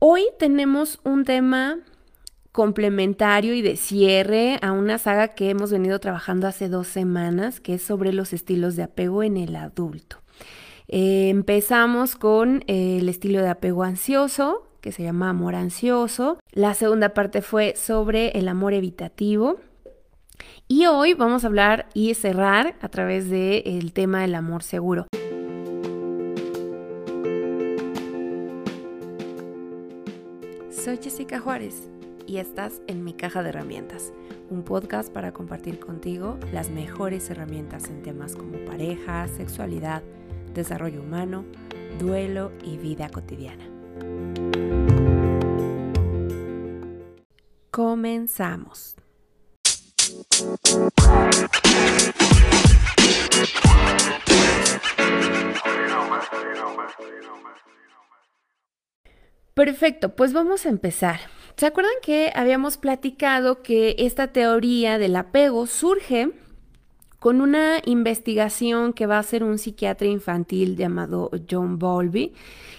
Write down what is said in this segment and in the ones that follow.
Hoy tenemos un tema complementario y de cierre a una saga que hemos venido trabajando hace dos semanas, que es sobre los estilos de apego en el adulto. Eh, empezamos con eh, el estilo de apego ansioso, que se llama amor ansioso. La segunda parte fue sobre el amor evitativo. Y hoy vamos a hablar y cerrar a través del tema del amor seguro. Soy Jessica Juárez y estás en mi caja de herramientas, un podcast para compartir contigo las mejores herramientas en temas como pareja, sexualidad, desarrollo humano, duelo y vida cotidiana. Comenzamos. Perfecto, pues vamos a empezar. ¿Se acuerdan que habíamos platicado que esta teoría del apego surge con una investigación que va a hacer un psiquiatra infantil llamado John Bowlby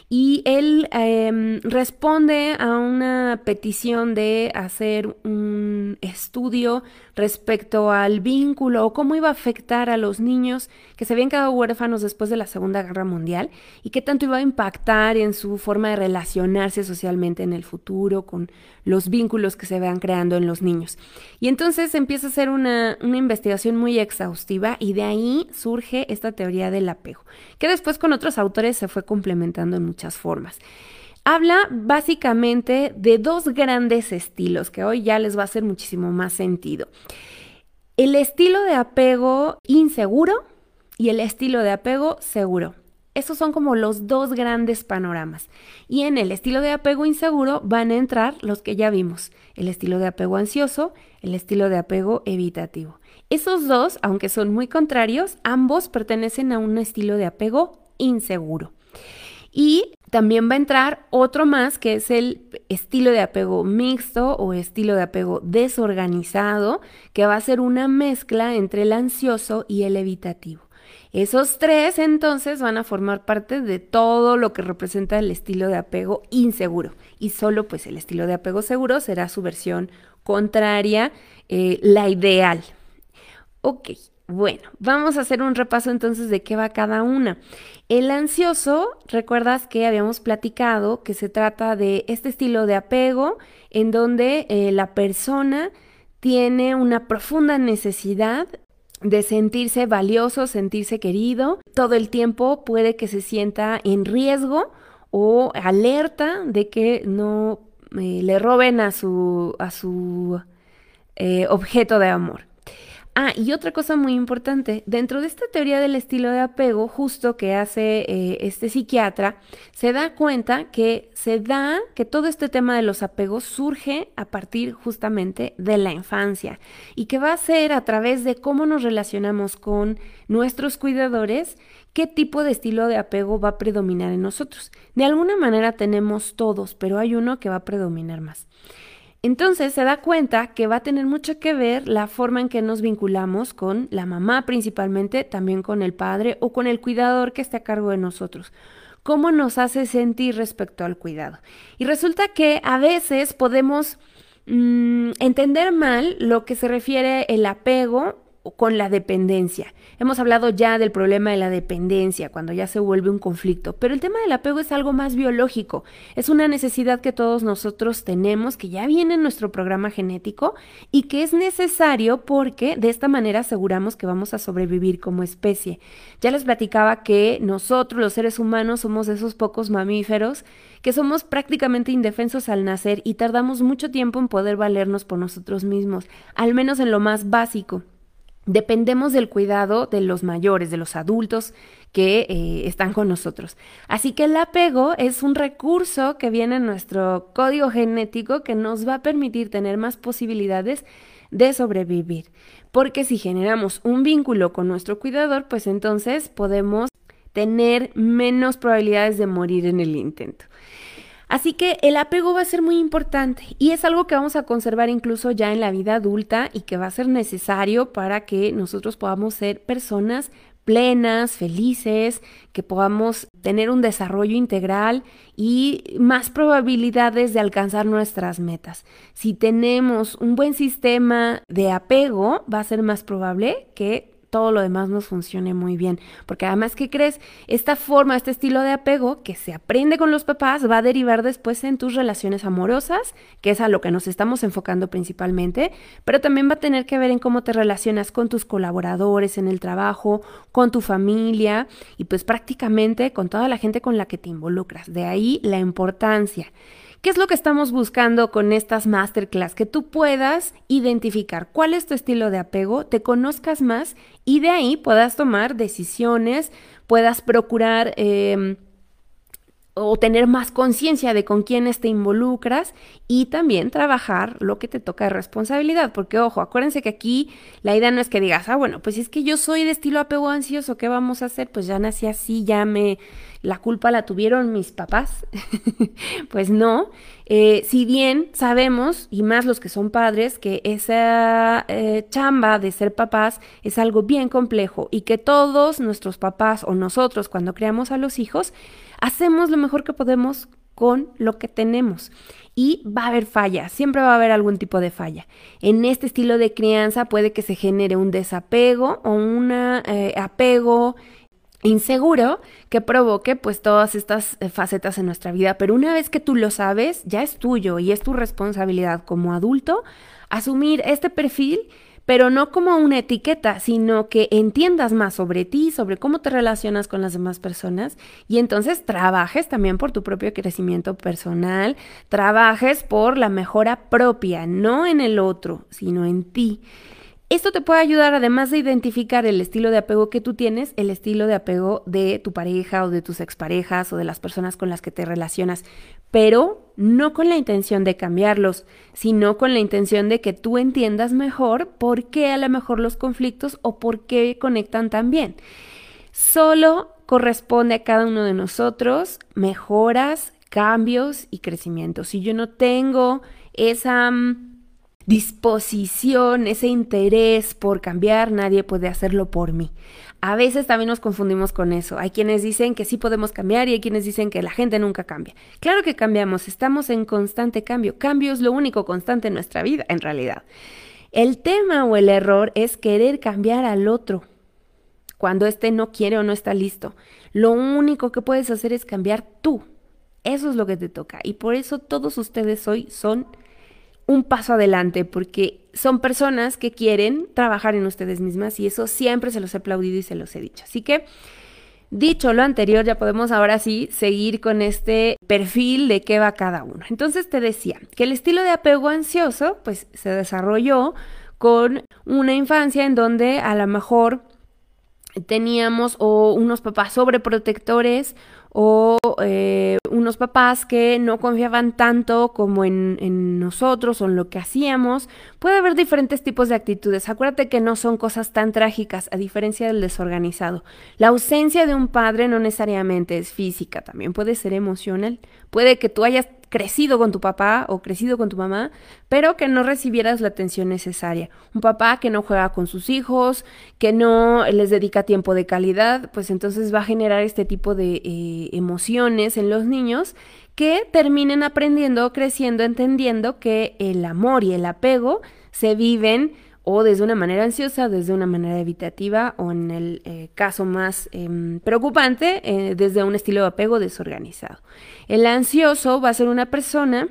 y él em, responde a una petición de hacer un estudio respecto al vínculo o cómo iba a afectar a los niños que se habían quedado huérfanos después de la Segunda Guerra Mundial y qué tanto iba a impactar en su forma de relacionarse socialmente en el futuro con los vínculos que se vean creando en los niños. Y entonces empieza a hacer una, una investigación muy exhaustiva y de ahí surge esta teoría del apego, que después con otros autores se fue complementando en muchas formas. Habla básicamente de dos grandes estilos que hoy ya les va a hacer muchísimo más sentido. El estilo de apego inseguro y el estilo de apego seguro. Esos son como los dos grandes panoramas. Y en el estilo de apego inseguro van a entrar los que ya vimos, el estilo de apego ansioso, el estilo de apego evitativo. Esos dos, aunque son muy contrarios, ambos pertenecen a un estilo de apego inseguro. Y también va a entrar otro más que es el estilo de apego mixto o estilo de apego desorganizado, que va a ser una mezcla entre el ansioso y el evitativo. Esos tres entonces van a formar parte de todo lo que representa el estilo de apego inseguro. Y solo pues el estilo de apego seguro será su versión contraria, eh, la ideal. Ok, bueno, vamos a hacer un repaso entonces de qué va cada una. El ansioso, recuerdas que habíamos platicado que se trata de este estilo de apego en donde eh, la persona tiene una profunda necesidad de sentirse valioso, sentirse querido. Todo el tiempo puede que se sienta en riesgo o alerta de que no eh, le roben a su, a su eh, objeto de amor. Ah, y otra cosa muy importante, dentro de esta teoría del estilo de apego, justo que hace eh, este psiquiatra, se da cuenta que se da que todo este tema de los apegos surge a partir justamente de la infancia y que va a ser a través de cómo nos relacionamos con nuestros cuidadores, qué tipo de estilo de apego va a predominar en nosotros. De alguna manera tenemos todos, pero hay uno que va a predominar más. Entonces se da cuenta que va a tener mucho que ver la forma en que nos vinculamos con la mamá principalmente, también con el padre o con el cuidador que esté a cargo de nosotros. Cómo nos hace sentir respecto al cuidado. Y resulta que a veces podemos mm, entender mal lo que se refiere el apego con la dependencia. Hemos hablado ya del problema de la dependencia, cuando ya se vuelve un conflicto, pero el tema del apego es algo más biológico, es una necesidad que todos nosotros tenemos, que ya viene en nuestro programa genético y que es necesario porque de esta manera aseguramos que vamos a sobrevivir como especie. Ya les platicaba que nosotros, los seres humanos, somos esos pocos mamíferos que somos prácticamente indefensos al nacer y tardamos mucho tiempo en poder valernos por nosotros mismos, al menos en lo más básico. Dependemos del cuidado de los mayores, de los adultos que eh, están con nosotros. Así que el apego es un recurso que viene en nuestro código genético que nos va a permitir tener más posibilidades de sobrevivir. Porque si generamos un vínculo con nuestro cuidador, pues entonces podemos tener menos probabilidades de morir en el intento. Así que el apego va a ser muy importante y es algo que vamos a conservar incluso ya en la vida adulta y que va a ser necesario para que nosotros podamos ser personas plenas, felices, que podamos tener un desarrollo integral y más probabilidades de alcanzar nuestras metas. Si tenemos un buen sistema de apego, va a ser más probable que todo lo demás nos funcione muy bien. Porque además, ¿qué crees? Esta forma, este estilo de apego que se aprende con los papás va a derivar después en tus relaciones amorosas, que es a lo que nos estamos enfocando principalmente, pero también va a tener que ver en cómo te relacionas con tus colaboradores en el trabajo, con tu familia y pues prácticamente con toda la gente con la que te involucras. De ahí la importancia. ¿Qué es lo que estamos buscando con estas masterclass? Que tú puedas identificar cuál es tu estilo de apego, te conozcas más y de ahí puedas tomar decisiones, puedas procurar... Em, o tener más conciencia de con quiénes te involucras y también trabajar lo que te toca de responsabilidad. Porque, ojo, acuérdense que aquí la idea no es que digas, ah, bueno, pues es que yo soy de estilo apego ansioso, ¿qué vamos a hacer? Pues ya nací así, ya me, la culpa la tuvieron mis papás. pues no. Eh, si bien sabemos, y más los que son padres, que esa eh, chamba de ser papás es algo bien complejo y que todos nuestros papás o nosotros cuando creamos a los hijos, hacemos lo mejor que podemos con lo que tenemos. Y va a haber falla, siempre va a haber algún tipo de falla. En este estilo de crianza puede que se genere un desapego o un eh, apego inseguro que provoque pues todas estas eh, facetas en nuestra vida, pero una vez que tú lo sabes, ya es tuyo y es tu responsabilidad como adulto asumir este perfil, pero no como una etiqueta, sino que entiendas más sobre ti, sobre cómo te relacionas con las demás personas y entonces trabajes también por tu propio crecimiento personal, trabajes por la mejora propia, no en el otro, sino en ti. Esto te puede ayudar, además de identificar el estilo de apego que tú tienes, el estilo de apego de tu pareja o de tus exparejas o de las personas con las que te relacionas, pero no con la intención de cambiarlos, sino con la intención de que tú entiendas mejor por qué a lo mejor los conflictos o por qué conectan tan bien. Solo corresponde a cada uno de nosotros mejoras, cambios y crecimiento. Si yo no tengo esa mm, disposición, ese interés por cambiar, nadie puede hacerlo por mí. A veces también nos confundimos con eso. Hay quienes dicen que sí podemos cambiar y hay quienes dicen que la gente nunca cambia. Claro que cambiamos, estamos en constante cambio. Cambio es lo único constante en nuestra vida, en realidad. El tema o el error es querer cambiar al otro cuando éste no quiere o no está listo. Lo único que puedes hacer es cambiar tú. Eso es lo que te toca. Y por eso todos ustedes hoy son un paso adelante porque son personas que quieren trabajar en ustedes mismas y eso siempre se los he aplaudido y se los he dicho. Así que, dicho lo anterior, ya podemos ahora sí seguir con este perfil de qué va cada uno. Entonces te decía que el estilo de apego ansioso pues se desarrolló con una infancia en donde a lo mejor teníamos o unos papás sobreprotectores o eh, unos papás que no confiaban tanto como en, en, nosotros o en lo que hacíamos. Puede haber diferentes tipos de actitudes. Acuérdate que no son cosas tan trágicas, a diferencia del desorganizado. La ausencia de un padre no necesariamente es física, también puede ser emocional. Puede que tú hayas crecido con tu papá o crecido con tu mamá, pero que no recibieras la atención necesaria. Un papá que no juega con sus hijos, que no les dedica tiempo de calidad, pues entonces va a generar este tipo de eh, emociones en los niños que terminen aprendiendo, creciendo, entendiendo que el amor y el apego se viven o desde una manera ansiosa, desde una manera evitativa o en el eh, caso más em, preocupante, eh, desde un estilo de apego desorganizado. El ansioso va a ser una persona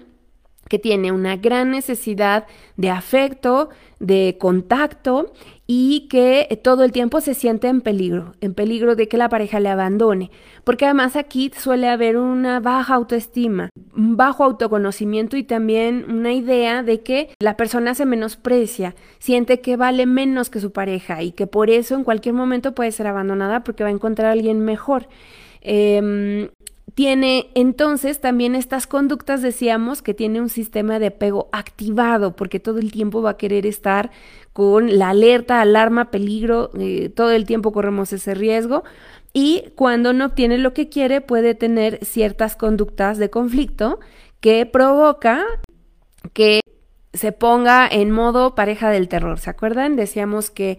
que tiene una gran necesidad de afecto, de contacto y que todo el tiempo se siente en peligro, en peligro de que la pareja le abandone, porque además aquí suele haber una baja autoestima, un bajo autoconocimiento y también una idea de que la persona se menosprecia, siente que vale menos que su pareja y que por eso en cualquier momento puede ser abandonada porque va a encontrar a alguien mejor. Em, tiene entonces también estas conductas, decíamos, que tiene un sistema de apego activado, porque todo el tiempo va a querer estar con la alerta, alarma, peligro, eh, todo el tiempo corremos ese riesgo. Y cuando no obtiene lo que quiere, puede tener ciertas conductas de conflicto que provoca que se ponga en modo pareja del terror. ¿Se acuerdan? Decíamos que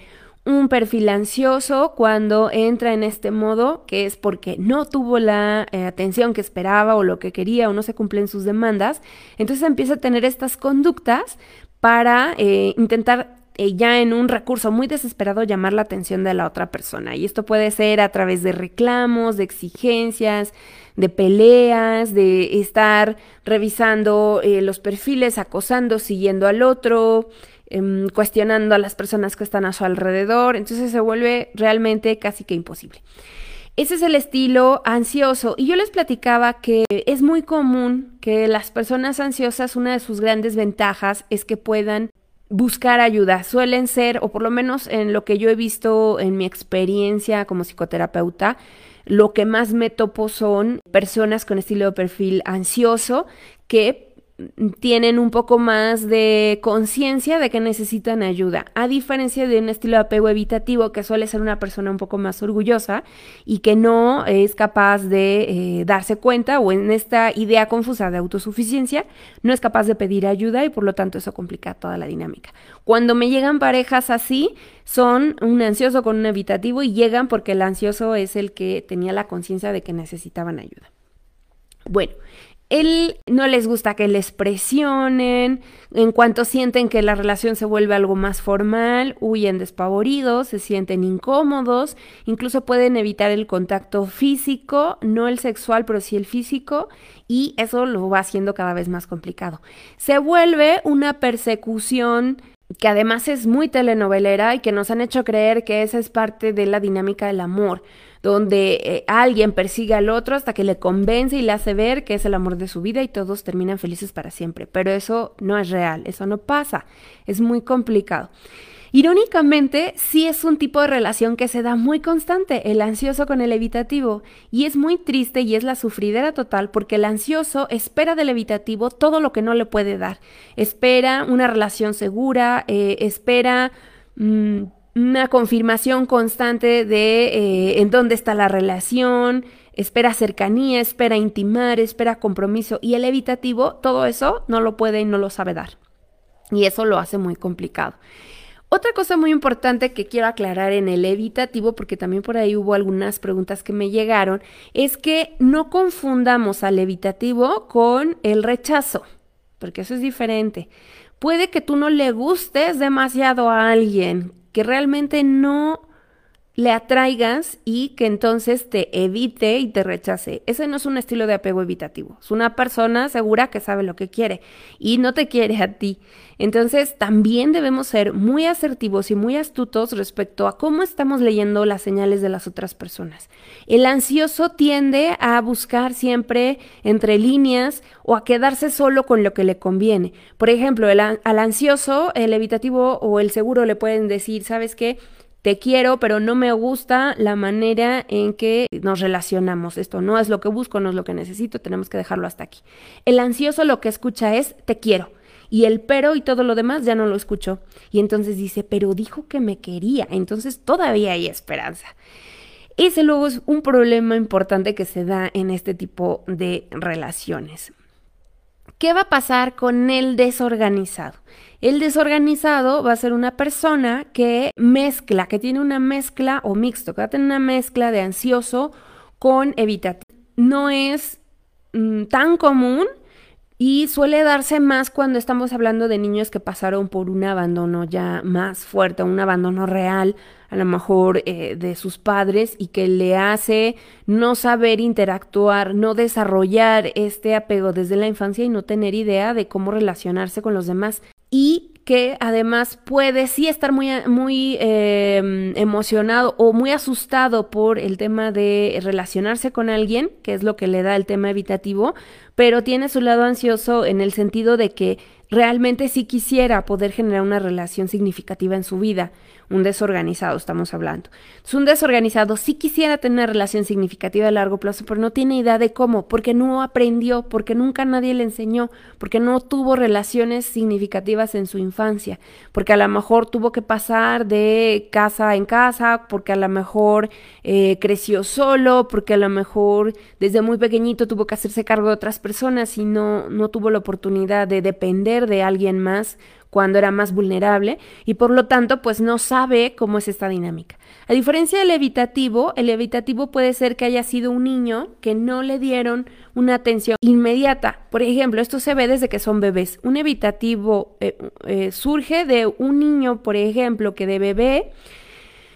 un perfil ansioso cuando entra en este modo, que es porque no tuvo la eh, atención que esperaba o lo que quería o no se cumplen sus demandas, entonces empieza a tener estas conductas para eh, intentar eh, ya en un recurso muy desesperado llamar la atención de la otra persona. Y esto puede ser a través de reclamos, de exigencias, de peleas, de estar revisando los perfiles, acosando, siguiendo al otro, Em, cuestionando a las personas que están a su alrededor, entonces se vuelve realmente casi que imposible. Ese es el estilo ansioso. Y yo les platicaba que es muy común que las personas ansiosas, una de sus grandes ventajas es que puedan buscar ayuda. Suelen ser, o por lo menos en lo que yo he visto en mi experiencia como psicoterapeuta, lo que más me topo son personas con estilo de perfil ansioso que tienen un poco más de conciencia de que necesitan ayuda, a diferencia de un estilo de apego evitativo que suele ser una persona un poco más orgullosa y que no es capaz de eh, darse cuenta o en esta idea confusa de autosuficiencia no es capaz de pedir ayuda y por lo tanto eso complica toda la dinámica. Cuando me llegan parejas así, son un ansioso con un evitativo y llegan porque el ansioso es el que tenía la conciencia de que necesitaban ayuda. Bueno, él no les gusta que les presionen, en cuanto sienten que la relación se vuelve algo más formal, huyen despavoridos, se sienten incómodos, incluso pueden evitar el contacto físico, no el sexual, pero sí el físico, y eso lo va haciendo cada vez más complicado. Se vuelve una persecución que además es muy telenovelera y que nos han hecho creer que esa es parte de la dinámica del amor donde eh, alguien persigue al otro hasta que le convence y le hace ver que es el amor de su vida y todos terminan felices para siempre. Pero eso no es real, eso no pasa, es muy complicado. Irónicamente, sí es un tipo de relación que se da muy constante, el ansioso con el evitativo, y es muy triste y es la sufridera total porque el ansioso espera del evitativo todo lo que no le puede dar. Espera una relación segura, eh, espera mm, una confirmación constante de eh, en dónde está la relación, espera cercanía, espera intimar, espera compromiso y el evitativo, todo eso no lo puede y no lo sabe dar. Y eso lo hace muy complicado. Otra cosa muy importante que quiero aclarar en el evitativo, porque también por ahí hubo algunas preguntas que me llegaron, es que no confundamos al evitativo con el rechazo, porque eso es diferente. Puede que tú no le gustes demasiado a alguien, que realmente no le atraigas y que entonces te evite y te rechace. Ese no es un estilo de apego evitativo. Es una persona segura que sabe lo que quiere y no te quiere a ti. Entonces también debemos ser muy asertivos y muy astutos respecto a cómo estamos leyendo las señales de las otras personas. El ansioso tiende a buscar siempre entre líneas o a quedarse solo con lo que le conviene. Por ejemplo, al ansioso, el evitativo o el seguro le pueden decir, ¿sabes qué? Te quiero, pero no me gusta la manera en que nos relacionamos. Esto no es lo que busco, no es lo que necesito, tenemos que dejarlo hasta aquí. El ansioso lo que escucha es te quiero. Y el pero y todo lo demás ya no lo escuchó. Y entonces dice, pero dijo que me quería. Entonces todavía hay esperanza. Ese luego es un problema importante que se da en este tipo de relaciones. ¿Qué va a pasar con el desorganizado? El desorganizado va a ser una persona que mezcla, que tiene una mezcla o mixto, que va a tener una mezcla de ansioso con evitativo. No es mm, tan común y suele darse más cuando estamos hablando de niños que pasaron por un abandono ya más fuerte, un abandono real, a lo mejor eh, de sus padres, y que le hace no saber interactuar, no desarrollar este apego desde la infancia y no tener idea de cómo relacionarse con los demás. Y que además puede sí estar muy, muy em, emocionado o muy asustado por el tema de relacionarse con alguien, que es lo que le da el tema evitativo, pero tiene su lado ansioso en el sentido de que realmente sí quisiera poder generar una relación significativa en su vida un desorganizado estamos hablando. Un desorganizado sí quisiera tener relación significativa a largo plazo, pero no tiene idea de cómo, porque no aprendió, porque nunca nadie le enseñó, porque no tuvo relaciones significativas en su infancia, porque a lo mejor tuvo que pasar de casa en casa, porque a lo mejor eh, creció solo, porque a lo mejor desde muy pequeñito tuvo que hacerse cargo de otras personas y no, no tuvo la oportunidad de depender de alguien más cuando era más vulnerable y por lo tanto pues no sabe cómo es esta dinámica. A diferencia del evitativo, el evitativo puede ser que haya sido un niño que no le dieron una atención inmediata. Por ejemplo, esto se ve desde que son bebés. Un evitativo eh, eh, surge de un niño, por ejemplo, que de bebé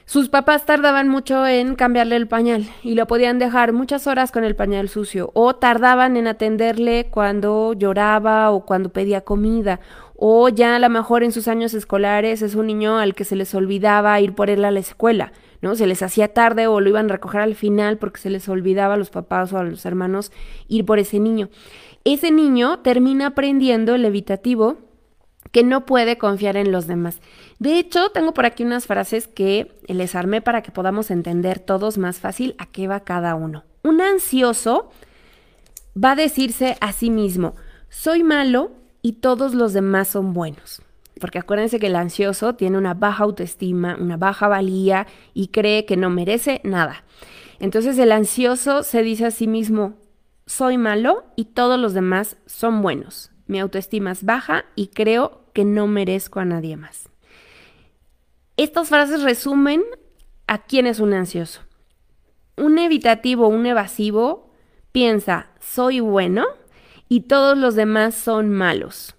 sus papás tardaban mucho en cambiarle el pañal y lo podían dejar muchas horas con el pañal sucio o tardaban en atenderle cuando lloraba o cuando pedía comida o ya a lo mejor en sus años escolares es un niño al que se les olvidaba ir por él a la escuela, ¿no? Se les hacía tarde o lo iban a recoger al final porque se les olvidaba a los papás o a los hermanos ir por ese niño. Ese niño termina aprendiendo el evitativo que no puede confiar en los demás. De hecho, tengo por aquí unas frases que les armé para que podamos entender todos más fácil a qué va cada uno. Un ansioso va a decirse a sí mismo, soy malo y todos los demás son buenos. Porque acuérdense que el ansioso tiene una baja autoestima, una baja valía y cree que no merece nada. Entonces el ansioso se dice a sí mismo, soy malo y todos los demás son buenos. Mi autoestima es baja y creo que no merezco a nadie más. Estas frases resumen a quién es un ansioso. Un evitativo, un evasivo, piensa, soy bueno y todos los demás son malos.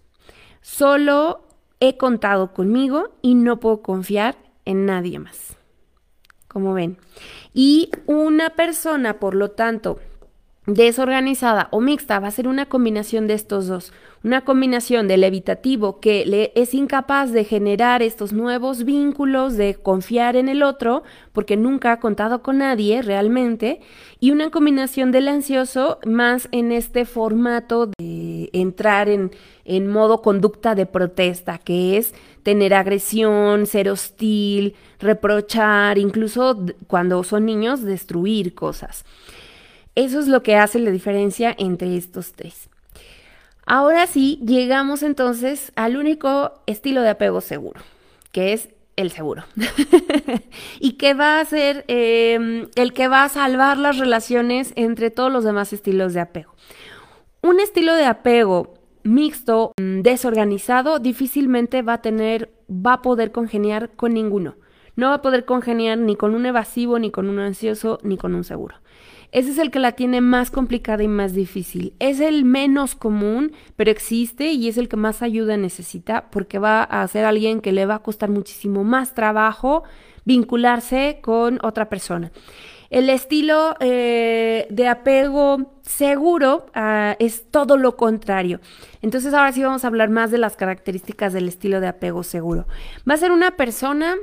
Solo he contado conmigo y no puedo confiar en nadie más. Como ven. Y una persona, por lo tanto, desorganizada o mixta va a ser una combinación de estos dos. Una combinación del evitativo que le es incapaz de generar estos nuevos vínculos, de confiar en el otro, porque nunca ha contado con nadie realmente, y una combinación del ansioso más en este formato de entrar en, en modo conducta de protesta, que es tener agresión, ser hostil, reprochar, incluso cuando son niños, destruir cosas. Eso es lo que hace la diferencia entre estos tres. Ahora sí, llegamos entonces al único estilo de apego seguro, que es el seguro. y que va a ser em, el que va a salvar las relaciones entre todos los demás estilos de apego. Un estilo de apego mixto, mm, desorganizado, difícilmente va a tener, va a poder congeniar con ninguno. No va a poder congeniar ni con un evasivo, ni con un ansioso, ni con un seguro. Ese es el que la tiene más complicada y más difícil. Es el menos común, pero existe y es el que más ayuda necesita porque va a ser alguien que le va a costar muchísimo más trabajo vincularse con otra persona. El estilo eh, de apego seguro ah, es todo lo contrario. Entonces ahora sí vamos a hablar más de las características del estilo de apego seguro. Va a ser una persona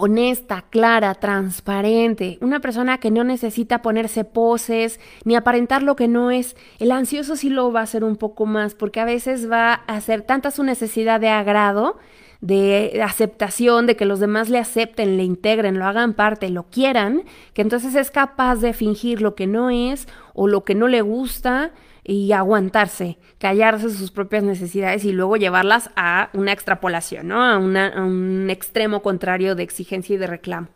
honesta, clara, transparente, una persona que no necesita ponerse poses ni aparentar lo que no es. El ansioso sí lo va a hacer un poco más porque a veces va a hacer tanta su necesidad de agrado, de aceptación, de que los demás le acepten, le integren, lo hagan parte, lo quieran, que entonces es capaz de fingir lo que no es o lo que no le gusta y aguantarse, callarse sus propias necesidades y luego llevarlas a una extrapolación, ¿no? A, a, un extremo contrario de exigencia y de reclamo.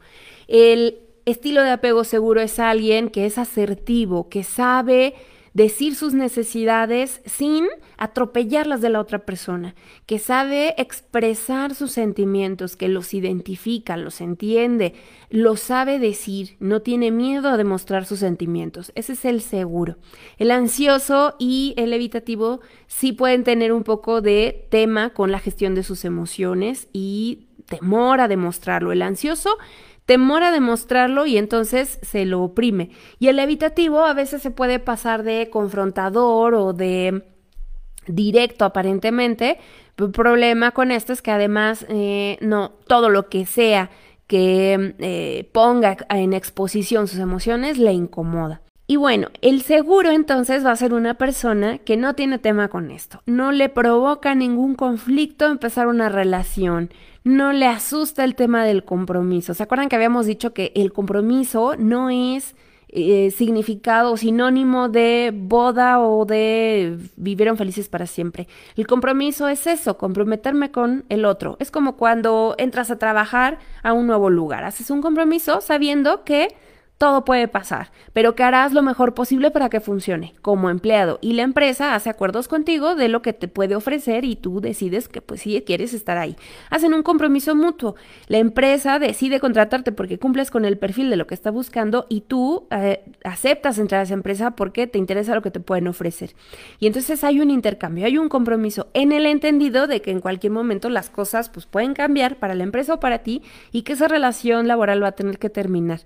El estilo de apego seguro es alguien que es asertivo, que sabe decir sus necesidades sin atropellar las de la otra persona, que sabe expresar sus sentimientos, que los identifica, los entiende, lo sabe decir, no tiene miedo a demostrar sus sentimientos. Ese es el seguro. El ansioso y el evitativo sí pueden tener un poco de tema con la gestión de sus emociones y temor a demostrarlo. El ansioso temor a demostrarlo y entonces se lo oprime. Y el evitativo a veces se puede pasar de confrontador o de directo aparentemente. El problema con esto es que además eh, no todo lo que sea que eh, ponga en exposición sus emociones le incomoda. Y bueno, el seguro entonces va a ser una persona que no tiene tema con esto, no le provoca ningún conflicto empezar una relación, no le asusta el tema del compromiso. ¿Se acuerdan que habíamos dicho que el compromiso no es eh, significado sinónimo de boda o de vivieron felices para siempre? El compromiso es eso, comprometerme con el otro. Es como cuando entras a trabajar a un nuevo lugar. Haces un compromiso sabiendo que todo puede pasar, pero que harás lo mejor posible para que funcione como empleado y la empresa hace acuerdos contigo de lo que te puede ofrecer y tú decides que pues sí quieres estar ahí. Hacen un compromiso mutuo. La empresa decide contratarte porque cumples con el perfil de lo que está buscando y tú eh, aceptas entrar a esa empresa porque te interesa lo que te pueden ofrecer. Y entonces hay un intercambio, hay un compromiso en el entendido de que en cualquier momento las cosas pues pueden cambiar para la empresa o para ti y que esa relación laboral va a tener que terminar.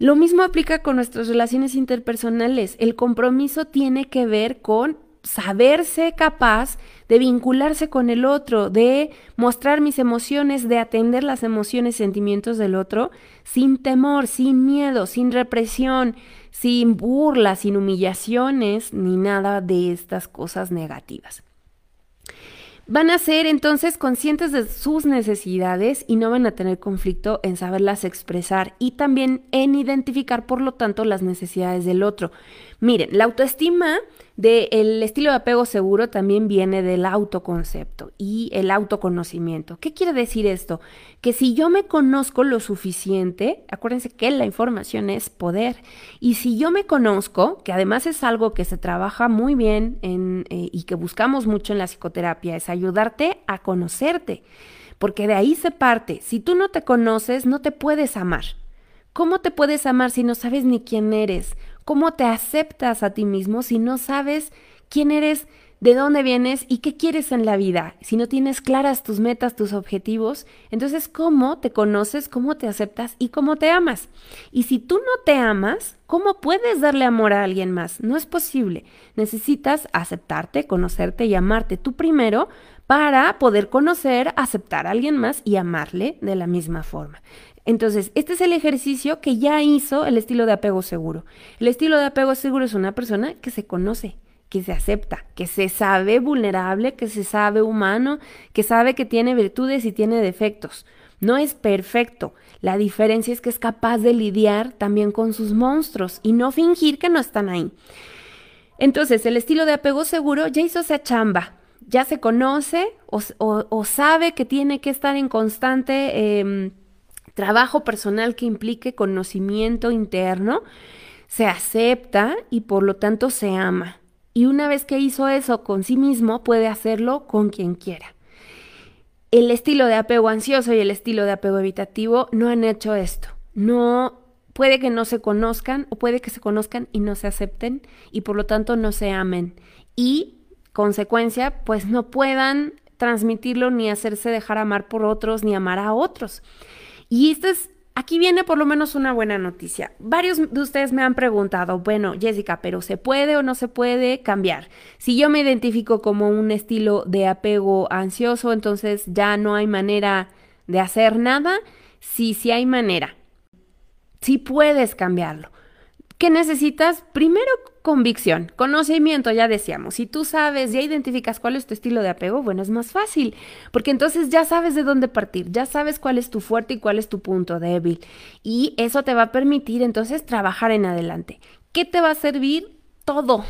Lo mismo aplica con nuestras relaciones interpersonales. El compromiso tiene que ver con saberse capaz de vincularse con el otro, de mostrar mis emociones, de atender las emociones, sentimientos del otro, sin temor, sin miedo, sin represión, sin burla, sin humillaciones, ni nada de estas cosas negativas. Van a ser entonces conscientes de sus necesidades y no van a tener conflicto en saberlas expresar y también en identificar, por lo tanto, las necesidades del otro. Miren, la autoestima del estilo de apego seguro también viene del autoconcepto y el autoconocimiento. ¿Qué quiere decir esto? Que si yo me conozco lo suficiente, acuérdense que la información es poder, y si yo me conozco, que además es algo que se trabaja muy bien en, eh, y que buscamos mucho en la psicoterapia, es ayudarte a conocerte, porque de ahí se parte. Si tú no te conoces, no te puedes amar. ¿Cómo te puedes amar si no sabes ni quién eres? ¿Cómo te aceptas a ti mismo si no sabes quién eres, de dónde vienes y qué quieres en la vida? Si no tienes claras tus metas, tus objetivos, entonces ¿cómo te conoces, cómo te aceptas y cómo te amas? Y si tú no te amas, ¿cómo puedes darle amor a alguien más? No es posible. Necesitas aceptarte, conocerte y amarte tú primero para poder conocer, aceptar a alguien más y amarle de la misma forma. Entonces, este es el ejercicio que ya hizo el estilo de apego seguro. El estilo de apego seguro es una persona que se conoce, que se acepta, que se sabe vulnerable, que se sabe humano, que sabe que tiene virtudes y tiene defectos. No es perfecto. La diferencia es que es capaz de lidiar también con sus monstruos y no fingir que no están ahí. Entonces, el estilo de apego seguro ya hizo esa chamba. Ya se conoce o, sabe que tiene que estar en constante em, trabajo personal que implique conocimiento interno, se acepta y por lo tanto se ama. Y una vez que hizo eso con sí mismo, puede hacerlo con quien quiera. El estilo de apego ansioso y el estilo de apego evitativo no han hecho esto. No puede que no se conozcan o puede que se conozcan y no se acepten y por lo tanto no se amen. Y consecuencia, pues no puedan transmitirlo ni hacerse dejar amar por otros ni amar a otros. Y esto es, aquí viene por lo menos una buena noticia. Varios de ustedes me han preguntado, bueno, Jessica, pero ¿se puede o no se puede cambiar? Si yo me identifico como un estilo de apego ansioso, entonces ya no hay manera de hacer nada. Sí, sí hay manera. Sí puedes cambiarlo. ¿Qué necesitas? Primero, convicción, conocimiento, ya decíamos. Si tú sabes, ya identificas cuál es tu estilo de apego, bueno, es más fácil, porque entonces ya sabes de dónde partir, ya sabes cuál es tu fuerte y cuál es tu punto débil. Y eso te va a permitir entonces trabajar en adelante. ¿Qué te va a servir? Todo.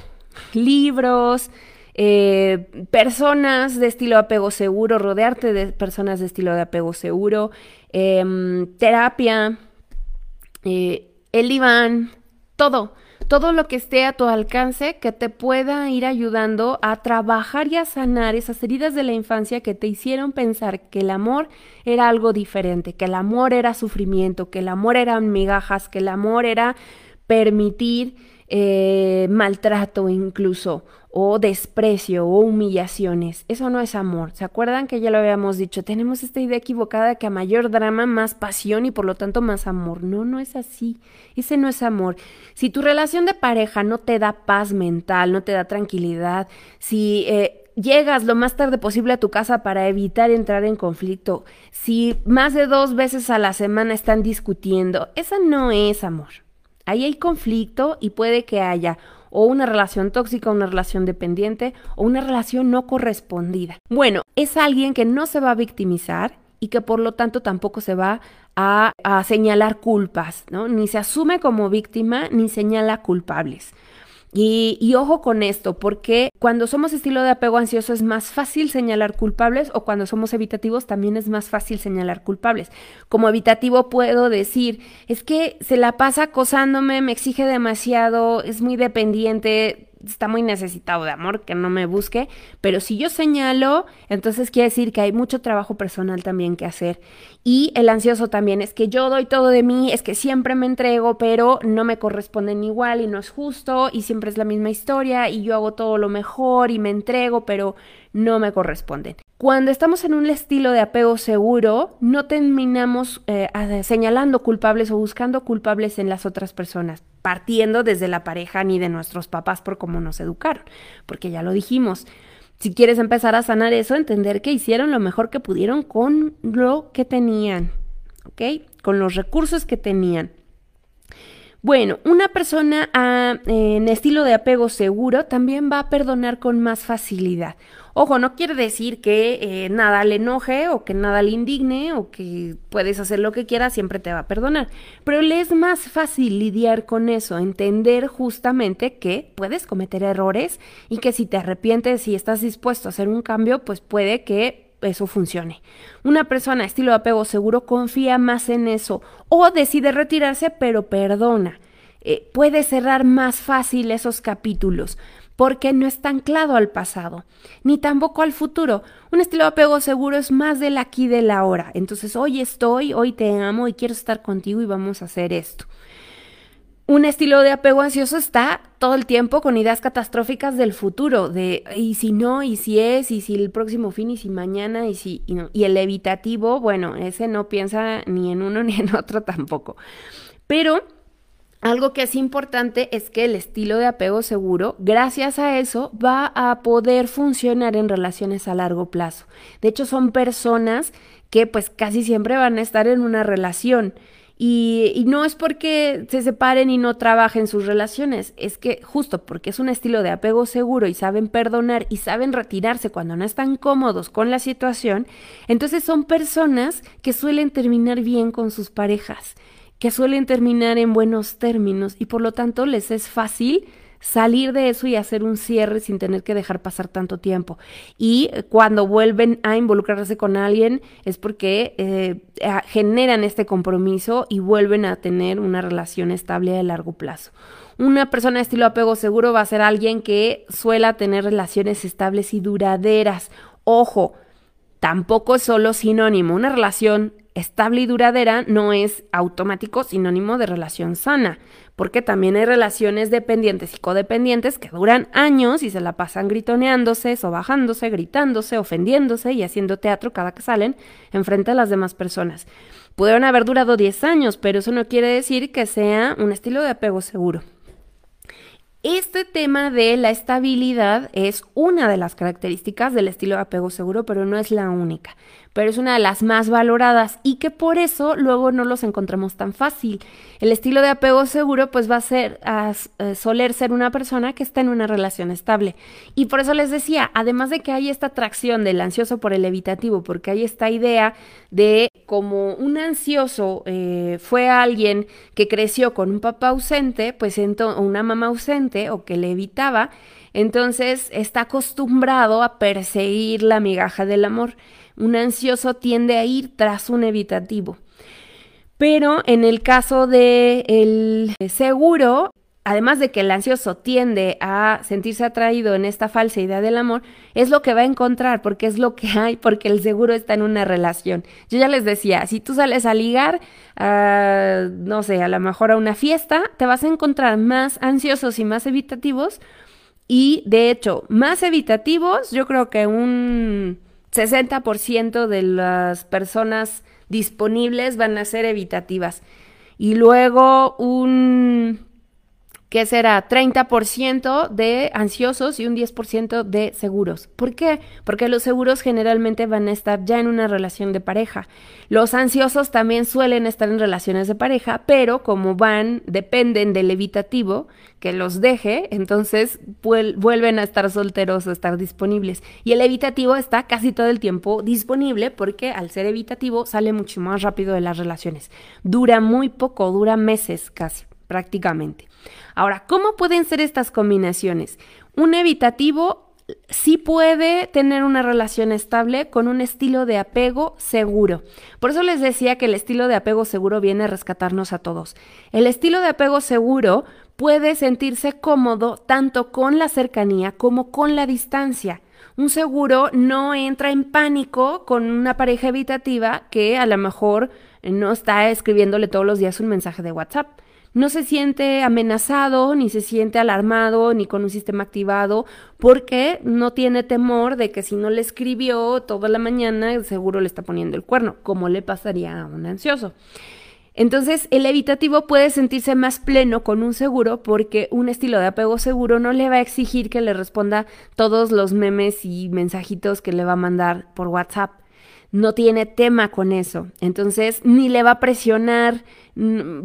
Libros, eh, personas de estilo de apego seguro, rodearte de personas de estilo de apego seguro, em, terapia, eh, el diván, todo, todo lo que esté a tu alcance que te pueda ir ayudando a trabajar y a sanar esas heridas de la infancia que te hicieron pensar que el amor era algo diferente, que el amor era sufrimiento, que el amor eran migajas, que el amor era permitir eh, maltrato incluso, o desprecio, o humillaciones. Eso no es amor. ¿Se acuerdan que ya lo habíamos dicho? Tenemos esta idea equivocada que a mayor drama, más pasión y por lo tanto más amor. No, no es así. Ese no es amor. Si tu relación de pareja no te da paz mental, no te da tranquilidad, si... Eh, llegas lo más tarde posible a tu casa para evitar entrar en conflicto, si más de dos veces a la semana están discutiendo, esa no es amor. Ahí hay conflicto y puede que haya o una relación tóxica, una relación dependiente o una relación no correspondida. Bueno, es alguien que no se va a victimizar y que por lo tanto tampoco se va a, señalar culpas, ¿no? Ni se asume como víctima ni señala culpables. Y, ojo con esto, porque cuando somos estilo de apego ansioso es más fácil señalar culpables o cuando somos evitativos también es más fácil señalar culpables. Como evitativo puedo decir, es que se la pasa acosándome, me exige demasiado, es muy dependiente, está muy necesitado de amor, que no me busque, pero si yo señalo, entonces quiere decir que hay mucho trabajo personal también que hacer. Y el ansioso también es que yo doy todo de mí, es que siempre me entrego, pero no me corresponden igual y no es justo y siempre es la misma historia y yo hago todo lo mejor y me entrego, pero no me corresponden. Cuando estamos en un estilo de apego seguro, no terminamos eh, señalando culpables o buscando culpables en las otras personas, partiendo desde la pareja ni de nuestros papás por cómo nos educaron, porque ya lo dijimos. Si quieres empezar a sanar eso, entender que hicieron lo mejor que pudieron con lo que tenían, ¿ok? Con los recursos que tenían. Bueno, una persona ah, en estilo de apego seguro también va a perdonar con más facilidad. Ojo, no quiere decir que eh, nada le enoje o que nada le indigne o que puedes hacer lo que quieras, siempre te va a perdonar. Pero le es más fácil lidiar con eso, entender justamente que puedes cometer errores y que si te arrepientes y estás dispuesto a hacer un cambio, pues puede que eso funcione. Una persona estilo de apego seguro confía más en eso o decide retirarse pero perdona. Eh, puede cerrar más fácil esos capítulos porque no está anclado al pasado, ni tampoco al futuro. Un estilo de apego seguro es más del aquí y del ahora. Entonces, hoy estoy, hoy te amo y quiero estar contigo y vamos a hacer esto. Un estilo de apego ansioso está todo el tiempo con ideas catastróficas del futuro, de y si no, y si es, y si el próximo fin, y si mañana, y si y, no. y el evitativo, bueno, ese no piensa ni en uno ni en otro tampoco. Pero algo que es importante es que el estilo de apego seguro, gracias a eso, va a poder funcionar en relaciones a largo plazo. De hecho, son personas que pues casi siempre van a estar en una relación y, no es porque se separen y no trabajen sus relaciones, es que justo porque es un estilo de apego seguro y saben perdonar y saben retirarse cuando no están cómodos con la situación, entonces son personas que suelen terminar bien con sus parejas, que suelen terminar en buenos términos y por lo tanto les es fácil salir de eso y hacer un cierre sin tener que dejar pasar tanto tiempo. Y cuando vuelven a involucrarse con alguien es porque eh, generan este compromiso y vuelven a tener una relación estable a largo plazo. Una persona de estilo apego seguro va a ser alguien que suela tener relaciones estables y duraderas. Ojo, tampoco es solo sinónimo. Una relación estable y duradera no es automático sinónimo de relación sana, porque también hay relaciones dependientes y codependientes que duran años y se la pasan gritoneándose, sobajándose, gritándose, ofendiéndose y haciendo teatro cada que salen enfrente a las demás personas. Pudieron haber durado 10 años, pero eso no quiere decir que sea un estilo de apego seguro. Este tema de la estabilidad es una de las características del estilo de apego seguro, pero no es la única pero es una de las más valoradas y que por eso luego no los encontramos tan fácil. El estilo de apego seguro pues va a ser a, eh, soler ser una persona que está en una relación estable. Y por eso les decía, además de que hay esta atracción del ansioso por el evitativo, porque hay esta idea de como un ansioso eh, fue alguien que creció con un papá ausente, pues o una mamá ausente o que le evitaba, entonces está acostumbrado a perseguir la migaja del amor. Un ansioso tiende a ir tras un evitativo. Pero en el caso del el seguro, además de que el ansioso tiende a sentirse atraído en esta falsa idea del amor, es lo que va a encontrar, porque es lo que hay, porque el seguro está en una relación. Yo ya les decía, si tú sales a ligar, no sé, a lo mejor a una fiesta, te vas a encontrar más ansiosos y más evitativos. Y de hecho, más evitativos, yo creo que un 60% de las personas disponibles van a ser evitativas. Y luego un que será 30% de ansiosos y un 10% de seguros. ¿Por qué? Porque los seguros generalmente van a estar ya en una relación de pareja. Los ansiosos también suelen estar en relaciones de pareja, pero como van, dependen del evitativo que los deje, entonces vuelven a estar solteros o estar disponibles. Y el evitativo está casi todo el tiempo disponible porque al ser evitativo sale mucho más rápido de las relaciones. Dura muy poco, dura meses casi prácticamente. Ahora, ¿cómo pueden ser estas combinaciones? Un evitativo sí puede tener una relación estable con un estilo de apego seguro. Por eso les decía que el estilo de apego seguro viene a rescatarnos a todos. El estilo de apego seguro puede sentirse cómodo tanto con la cercanía como con la distancia. Un seguro no entra en pánico con una pareja evitativa que a lo mejor no está escribiéndole todos los días un mensaje de WhatsApp no se siente amenazado, ni se siente alarmado, ni con un sistema activado, porque no tiene temor de que si no le escribió toda la mañana, seguro le está poniendo el cuerno, como le pasaría a un ansioso. Entonces, el evitativo puede sentirse más pleno con un seguro porque un estilo de apego seguro no le va a exigir que le responda todos los memes y mensajitos que le va a mandar por WhatsApp no tiene tema con eso. Entonces, ni le va a presionar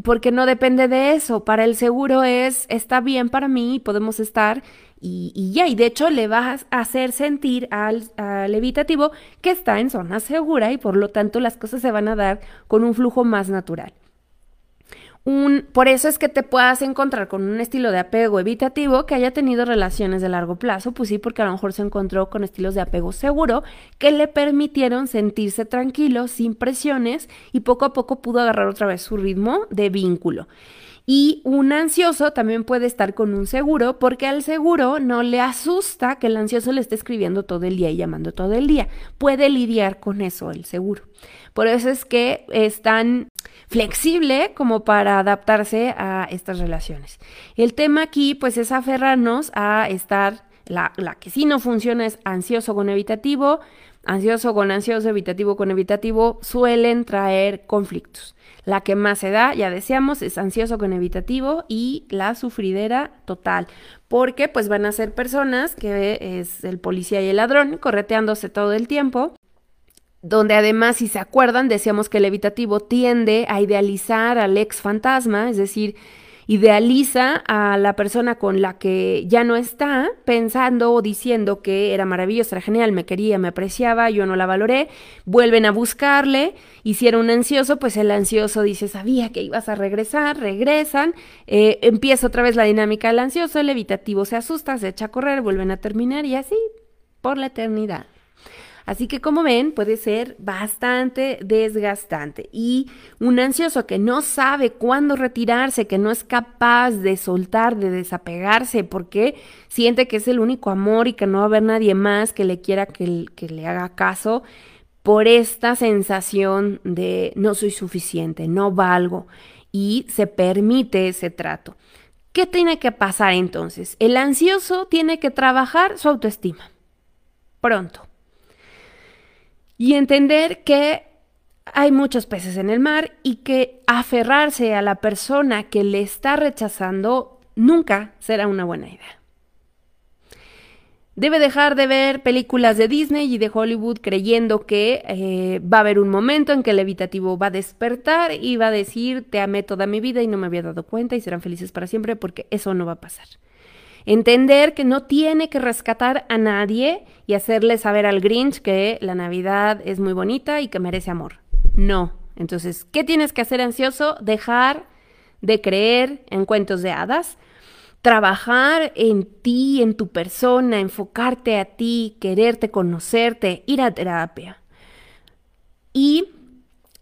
porque no depende de eso. Para el seguro es, está bien para mí, podemos estar y, ya. Y de hecho, le va a hacer sentir al, al evitativo que está en zona segura y por lo tanto las cosas se van a dar con un flujo más natural por eso es que te puedas encontrar con un estilo de apego evitativo que haya tenido relaciones de largo plazo, pues sí, porque a lo mejor se encontró con estilos de apego seguro que le permitieron sentirse tranquilo, sin presiones y poco a poco pudo agarrar otra vez su ritmo de vínculo. Y un ansioso también puede estar con un seguro porque al seguro no le asusta que el ansioso le esté escribiendo todo el día y llamando todo el día. Puede lidiar con eso el seguro. Por eso es que es tan flexible como para adaptarse a estas relaciones. El tema aquí pues es aferrarnos a estar, la, la que sí no funciona es ansioso con evitativo, ansioso con ansioso, evitativo con evitativo, suelen traer conflictos. La que más se da, ya decíamos, es ansioso con evitativo y la sufridera total, porque pues van a ser personas que es el policía y el ladrón correteándose todo el tiempo donde además, si se acuerdan, decíamos que el evitativo tiende a idealizar al ex fantasma, es decir, idealiza a la persona con la que ya no está, pensando o diciendo que era maravillosa, era genial, me quería, me apreciaba, yo no la valoré, vuelven a buscarle, era un ansioso, pues el ansioso dice, sabía que ibas a regresar, regresan, eh, empieza otra vez la dinámica del ansioso, el evitativo se asusta, se echa a correr, vuelven a terminar y así por la eternidad. Así que como ven, puede ser bastante desgastante. Y un ansioso que no sabe cuándo retirarse, que no es capaz de soltar, de desapegarse, porque siente que es el único amor y que no va a haber nadie más que le quiera que, que le haga caso, por esta sensación de no soy suficiente, no valgo, y se permite ese trato. ¿Qué tiene que pasar entonces? El ansioso tiene que trabajar su autoestima. Pronto y entender que hay muchos peces en el mar y que aferrarse a la persona que le está rechazando nunca será una buena idea. Debe dejar de ver películas de Disney y de Hollywood creyendo que eh, va a haber un momento en que el evitativo va a despertar y va a decir te amé toda mi vida y no me había dado cuenta y serán felices para siempre porque eso no va a pasar. Entender que no tiene que rescatar a nadie y hacerle saber al Grinch que la Navidad es muy bonita y que merece amor. No. Entonces, ¿qué tienes que hacer ansioso? Dejar de creer en cuentos de hadas, trabajar en ti, en tu persona, enfocarte a ti, quererte, conocerte, ir a terapia. Y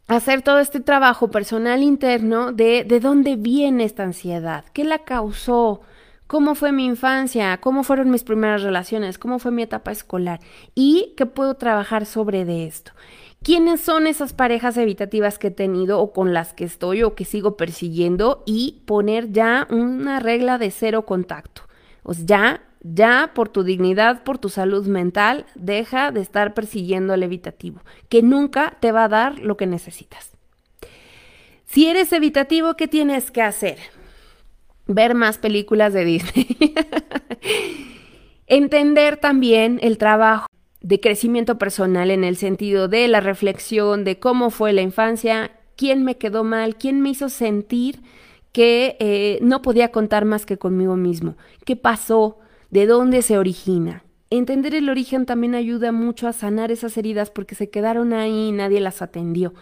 hacer todo este trabajo personal interno de de dónde viene esta ansiedad, qué la causó, cómo fue mi infancia, cómo fueron mis primeras relaciones, cómo fue mi etapa escolar y qué puedo trabajar sobre de esto. ¿Quiénes son esas parejas evitativas que he tenido o con las que estoy o que sigo persiguiendo? Y poner ya una regla de cero contacto. O sea, ya, ya por tu dignidad, por tu salud mental, deja de estar persiguiendo al evitativo, que nunca te va a dar lo que necesitas. Si eres evitativo, ¿qué tienes que hacer? Ver más películas de Disney. Entender también el trabajo de crecimiento personal en el sentido de la reflexión de cómo fue la infancia, quién me quedó mal, quién me hizo sentir que eh, no podía contar más que conmigo mismo, qué pasó, de dónde se origina. entender el origen también ayuda mucho a sanar esas heridas porque se quedaron ahí y nadie las atendió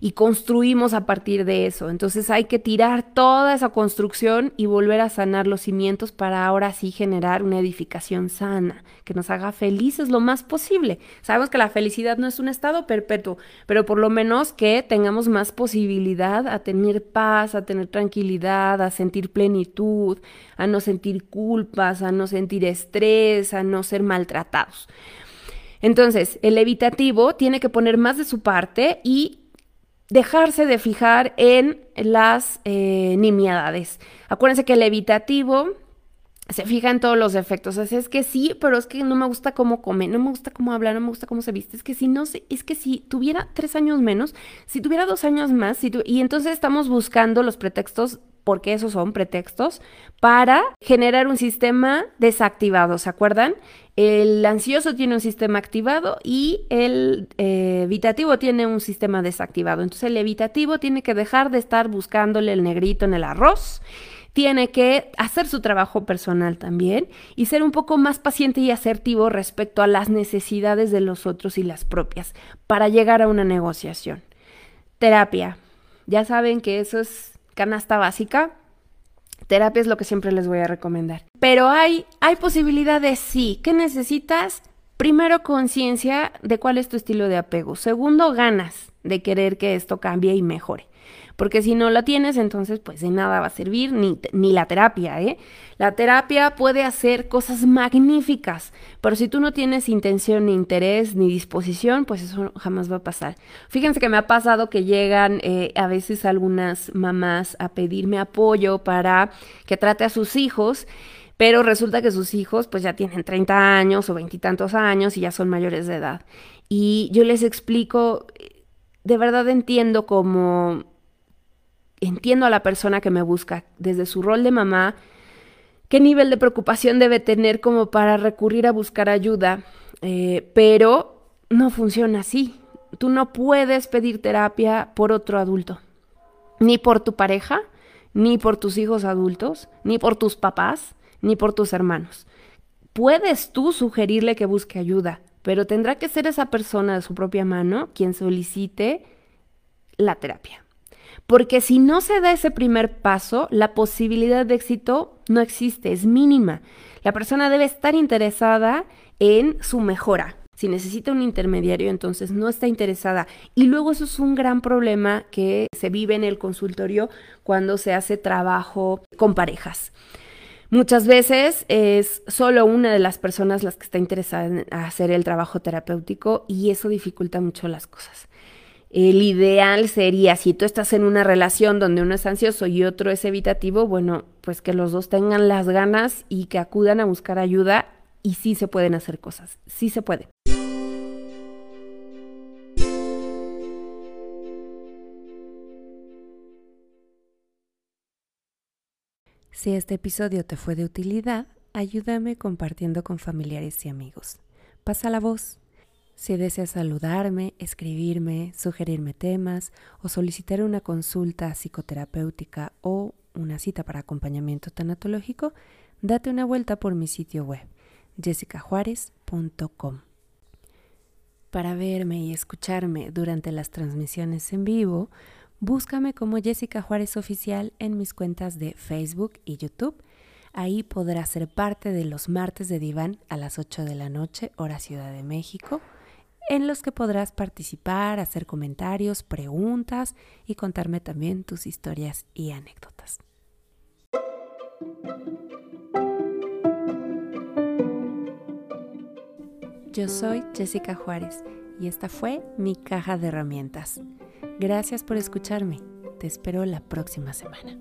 y construimos a partir de eso. Entonces hay que tirar toda esa construcción y volver a sanar los cimientos para ahora sí generar una edificación sana, que nos haga felices lo más posible. Sabemos que la felicidad no es un estado perpetuo, pero por lo menos que tengamos más posibilidad a tener paz, a tener tranquilidad, a sentir plenitud, a no sentir culpas, a no sentir estrés, a no ser maltratados. Entonces, el evitativo tiene que poner más de su parte y dejarse de fijar en las eh, nimiedades. Acuérdense que el evitativo se fija en todos los defectos. Así es que sí, pero es que no me gusta cómo come, no me gusta cómo habla, no me gusta cómo se viste. Es que si no sé, es que si tuviera tres años menos, si tuviera dos años más, y entonces estamos buscando los pretextos porque esos son pretextos, para generar un sistema desactivado, ¿se acuerdan? El ansioso tiene un sistema activado y el eh, evitativo tiene un sistema desactivado. Entonces el evitativo tiene que dejar de estar buscándole el negrito en el arroz tiene que hacer su trabajo personal también y ser un poco más paciente y asertivo respecto a las necesidades de los otros y las propias para llegar a una negociación. Terapia. Ya saben que eso es canasta básica, terapia es lo que siempre les voy a recomendar. Pero hay, hay posibilidades, sí. ¿Qué necesitas? Primero, conciencia de cuál es tu estilo de apego. Segundo, ganas de querer que esto cambie y mejore porque si no la tienes, entonces pues de nada va a servir, ni, ni la terapia, ¿eh? La terapia puede hacer cosas magníficas, pero si tú no tienes intención, ni interés, ni disposición, pues eso jamás va a pasar. Fíjense que me ha pasado que llegan eh, a veces algunas mamás a pedirme apoyo para que trate a sus hijos pero resulta que sus hijos pues ya tienen 30 años o veintitantos años y ya son mayores de edad. Y yo les explico, de verdad entiendo como entiendo a la persona que me busca desde su rol de mamá, qué nivel de preocupación debe tener como para recurrir a buscar ayuda, eh, pero no funciona así. Tú no puedes pedir terapia por otro adulto, ni por tu pareja, ni por tus hijos adultos, ni por tus papás, ni por tus hermanos. Puedes tú sugerirle que busque ayuda, pero tendrá que ser esa persona de su propia mano quien solicite la terapia. Porque si no se da ese primer paso, la posibilidad de éxito no existe, es mínima. La persona debe estar interesada en su mejora. Si necesita un intermediario, entonces no está interesada. Y luego eso es un gran problema que se vive en el consultorio cuando se hace trabajo con parejas. Muchas veces es solo una de las personas las que está interesada en hacer el trabajo terapéutico y eso dificulta mucho las cosas. El ideal sería, si tú estás en una relación donde uno es ansioso y otro es evitativo, bueno, pues que los dos tengan las ganas y que acudan a buscar ayuda y sí se pueden hacer cosas, sí se puede. Si este episodio te fue de utilidad, ayúdame compartiendo con familiares y amigos. Pasa la voz. Si deseas saludarme, escribirme, sugerirme temas o solicitar una consulta psicoterapéutica o una cita para acompañamiento tanatológico, date una vuelta por mi sitio web jessicajuárez.com. Para verme y escucharme durante las transmisiones en vivo, búscame como Jessica Juárez Oficial en mis cuentas de Facebook y YouTube. Ahí podrás ser parte de los martes de diván a las 8 de la noche, hora Ciudad de México en los que podrás participar, hacer comentarios, preguntas y contarme también tus historias y anécdotas. Yo soy Jessica Juárez y esta fue mi caja de herramientas. Gracias por escucharme. Te espero la próxima semana.